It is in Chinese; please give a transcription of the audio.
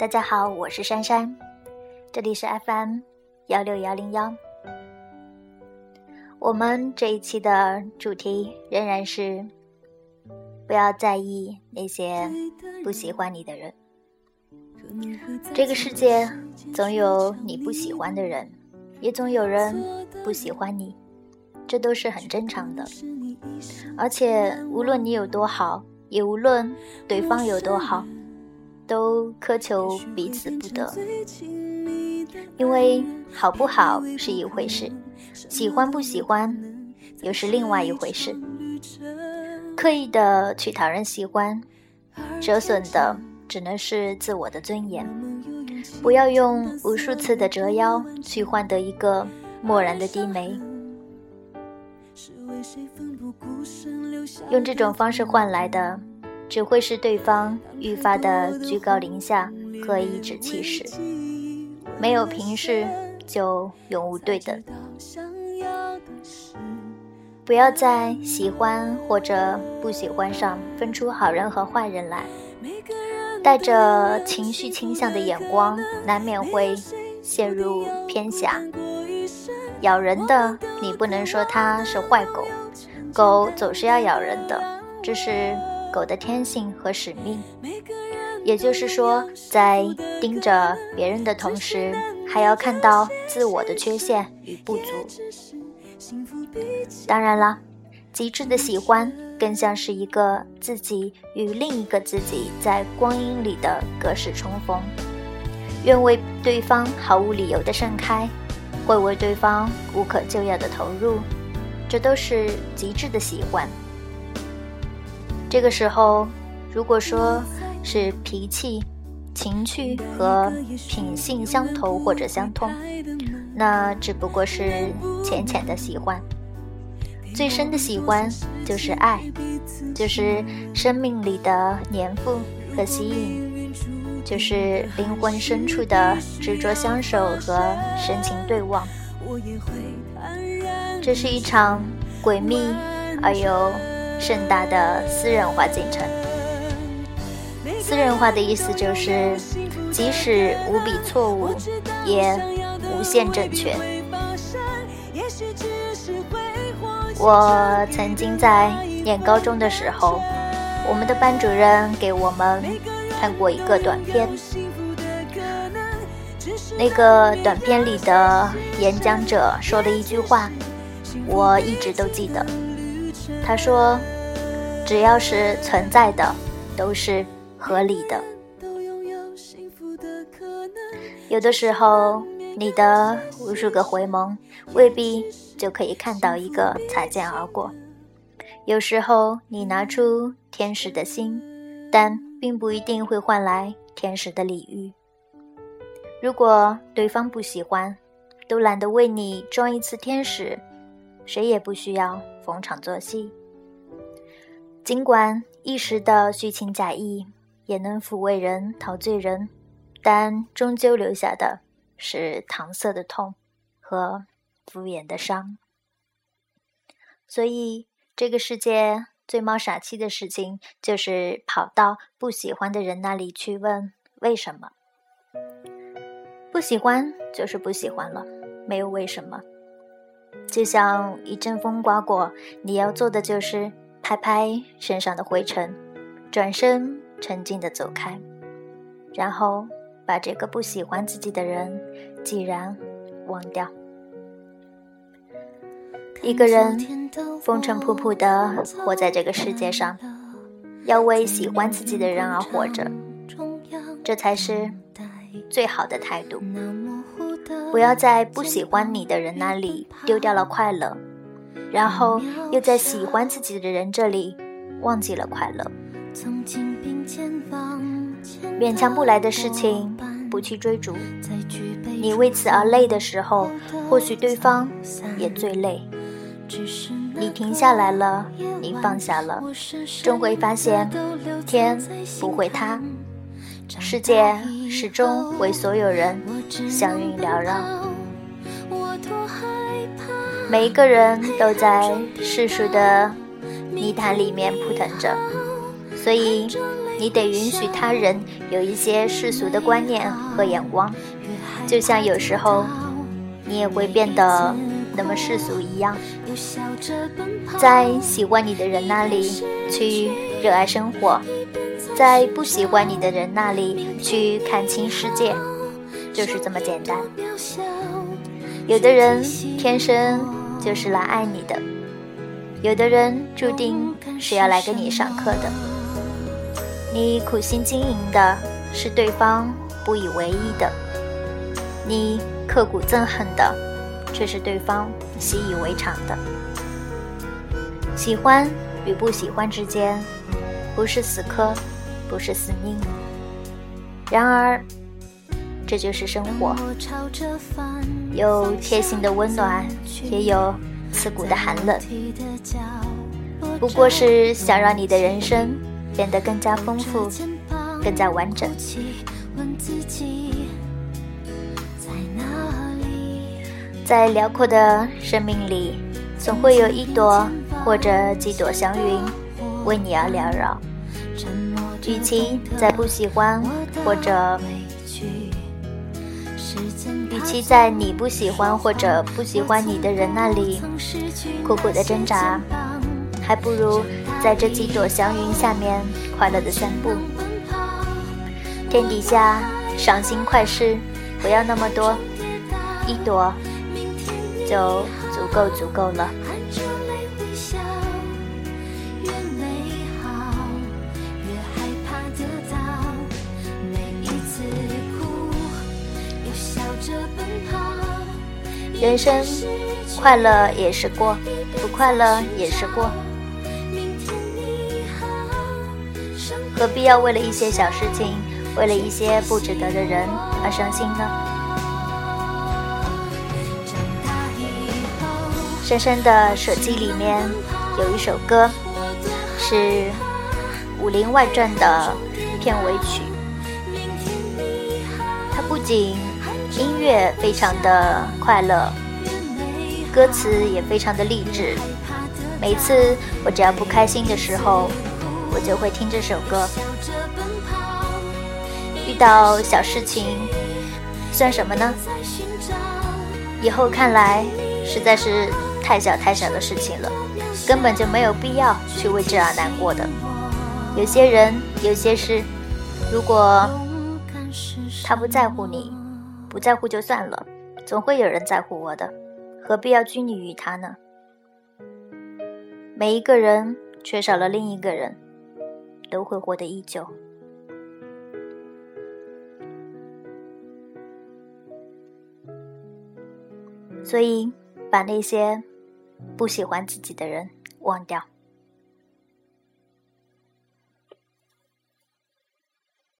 大家好，我是珊珊，这里是 FM 幺六幺零幺。我们这一期的主题仍然是不要在意那些不喜欢你的人。这个世界总有你不喜欢的人，也总有人不喜欢你，这都是很正常的。而且无论你有多好，也无论对方有多好。都苛求彼此不得，因为好不好是一回事，喜欢不喜欢又是另外一回事。刻意的去讨人喜欢，折损的只能是自我的尊严。不要用无数次的折腰去换得一个漠然的低眉，用这种方式换来的。只会使对方愈发的居高临下和颐指气使，没有平视就永无对等。不要在喜欢或者不喜欢上分出好人和坏人来，带着情绪倾向的眼光，难免会陷入偏狭。咬人的，你不能说它是坏狗，狗总是要咬人的，这是。狗的天性和使命，也就是说，在盯着别人的同时，还要看到自我的缺陷与不足。当然了，极致的喜欢更像是一个自己与另一个自己在光阴里的隔世重逢，愿为对方毫无理由的盛开，会为对方无可救药的投入，这都是极致的喜欢。这个时候，如果说是脾气、情趣和品性相投或者相通，那只不过是浅浅的喜欢。最深的喜欢就是爱，就是生命里的粘附和吸引，就是灵魂深处的执着相守和深情对望。这是一场诡秘而又。盛大的私人化进程。私人化的意思就是，即使无比错误，也无限正确。我曾经在念高中的时候，我们的班主任给我们看过一个短片。那个短片里的演讲者说了一句话，我一直都记得。他说：“只要是存在的，都是合理的。有的时候，你的无数个回眸，未必就可以看到一个擦肩而过。有时候，你拿出天使的心，但并不一定会换来天使的礼遇。如果对方不喜欢，都懒得为你装一次天使。”谁也不需要逢场作戏。尽管一时的虚情假意也能抚慰人、陶醉人，但终究留下的是搪塞的痛和敷衍的伤。所以，这个世界最冒傻气的事情，就是跑到不喜欢的人那里去问为什么。不喜欢就是不喜欢了，没有为什么。就像一阵风刮过，你要做的就是拍拍身上的灰尘，转身沉静的走开，然后把这个不喜欢自己的人既然忘掉。一个人风尘仆仆的活在这个世界上，要为喜欢自己的人而活着，这才是最好的态度。不要在不喜欢你的人那里丢掉了快乐，然后又在喜欢自己的人这里忘记了快乐。勉强不来的事情不去追逐，你为此而累的时候，或许对方也最累。你停下来了，你放下了，终会发现天不会塌。世界始终为所有人祥云缭绕，每一个人都在世俗的泥潭里面扑腾着，所以你得允许他人有一些世俗的观念和眼光，就像有时候你也会变得那么世俗一样，在喜欢你的人那里去热爱生活，在不喜欢你的人那里去看清世界，就是这么简单。有的人天生就是来爱你的，有的人注定是要来跟你上课的。你苦心经营的是对方不以为意的，你刻骨憎恨的却是对方习以为常的。喜欢与不喜欢之间，不是死磕，不是死命。然而，这就是生活，有贴心的温暖，也有刺骨的寒冷。不过是想让你的人生。变得更加丰富，更加完整。在辽阔的生命里，总会有一朵或者几朵祥云为你而缭绕。与其在不喜欢或者，与其在你不喜欢或者不喜欢你的人那里苦苦的挣扎。还不如在这几朵祥云下面快乐的散步。天底下赏心快事不要那么多，一朵就足够足够了。人生快乐也是过，不快乐也是过。何必要为了一些小事情，为了一些不值得的人而伤心呢？深深的手机里面有一首歌，是《武林外传》的片尾曲。它不仅音乐非常的快乐，歌词也非常的励志。每次我只要不开心的时候。我就会听这首歌。遇到小事情，算什么呢？以后看来实在是太小太小的事情了，根本就没有必要去为这而难过的。有些人，有些事，如果他不在乎你，不在乎就算了，总会有人在乎我的，何必要拘泥于他呢？每一个人缺少了另一个人。都会活得依旧，所以把那些不喜欢自己的人忘掉。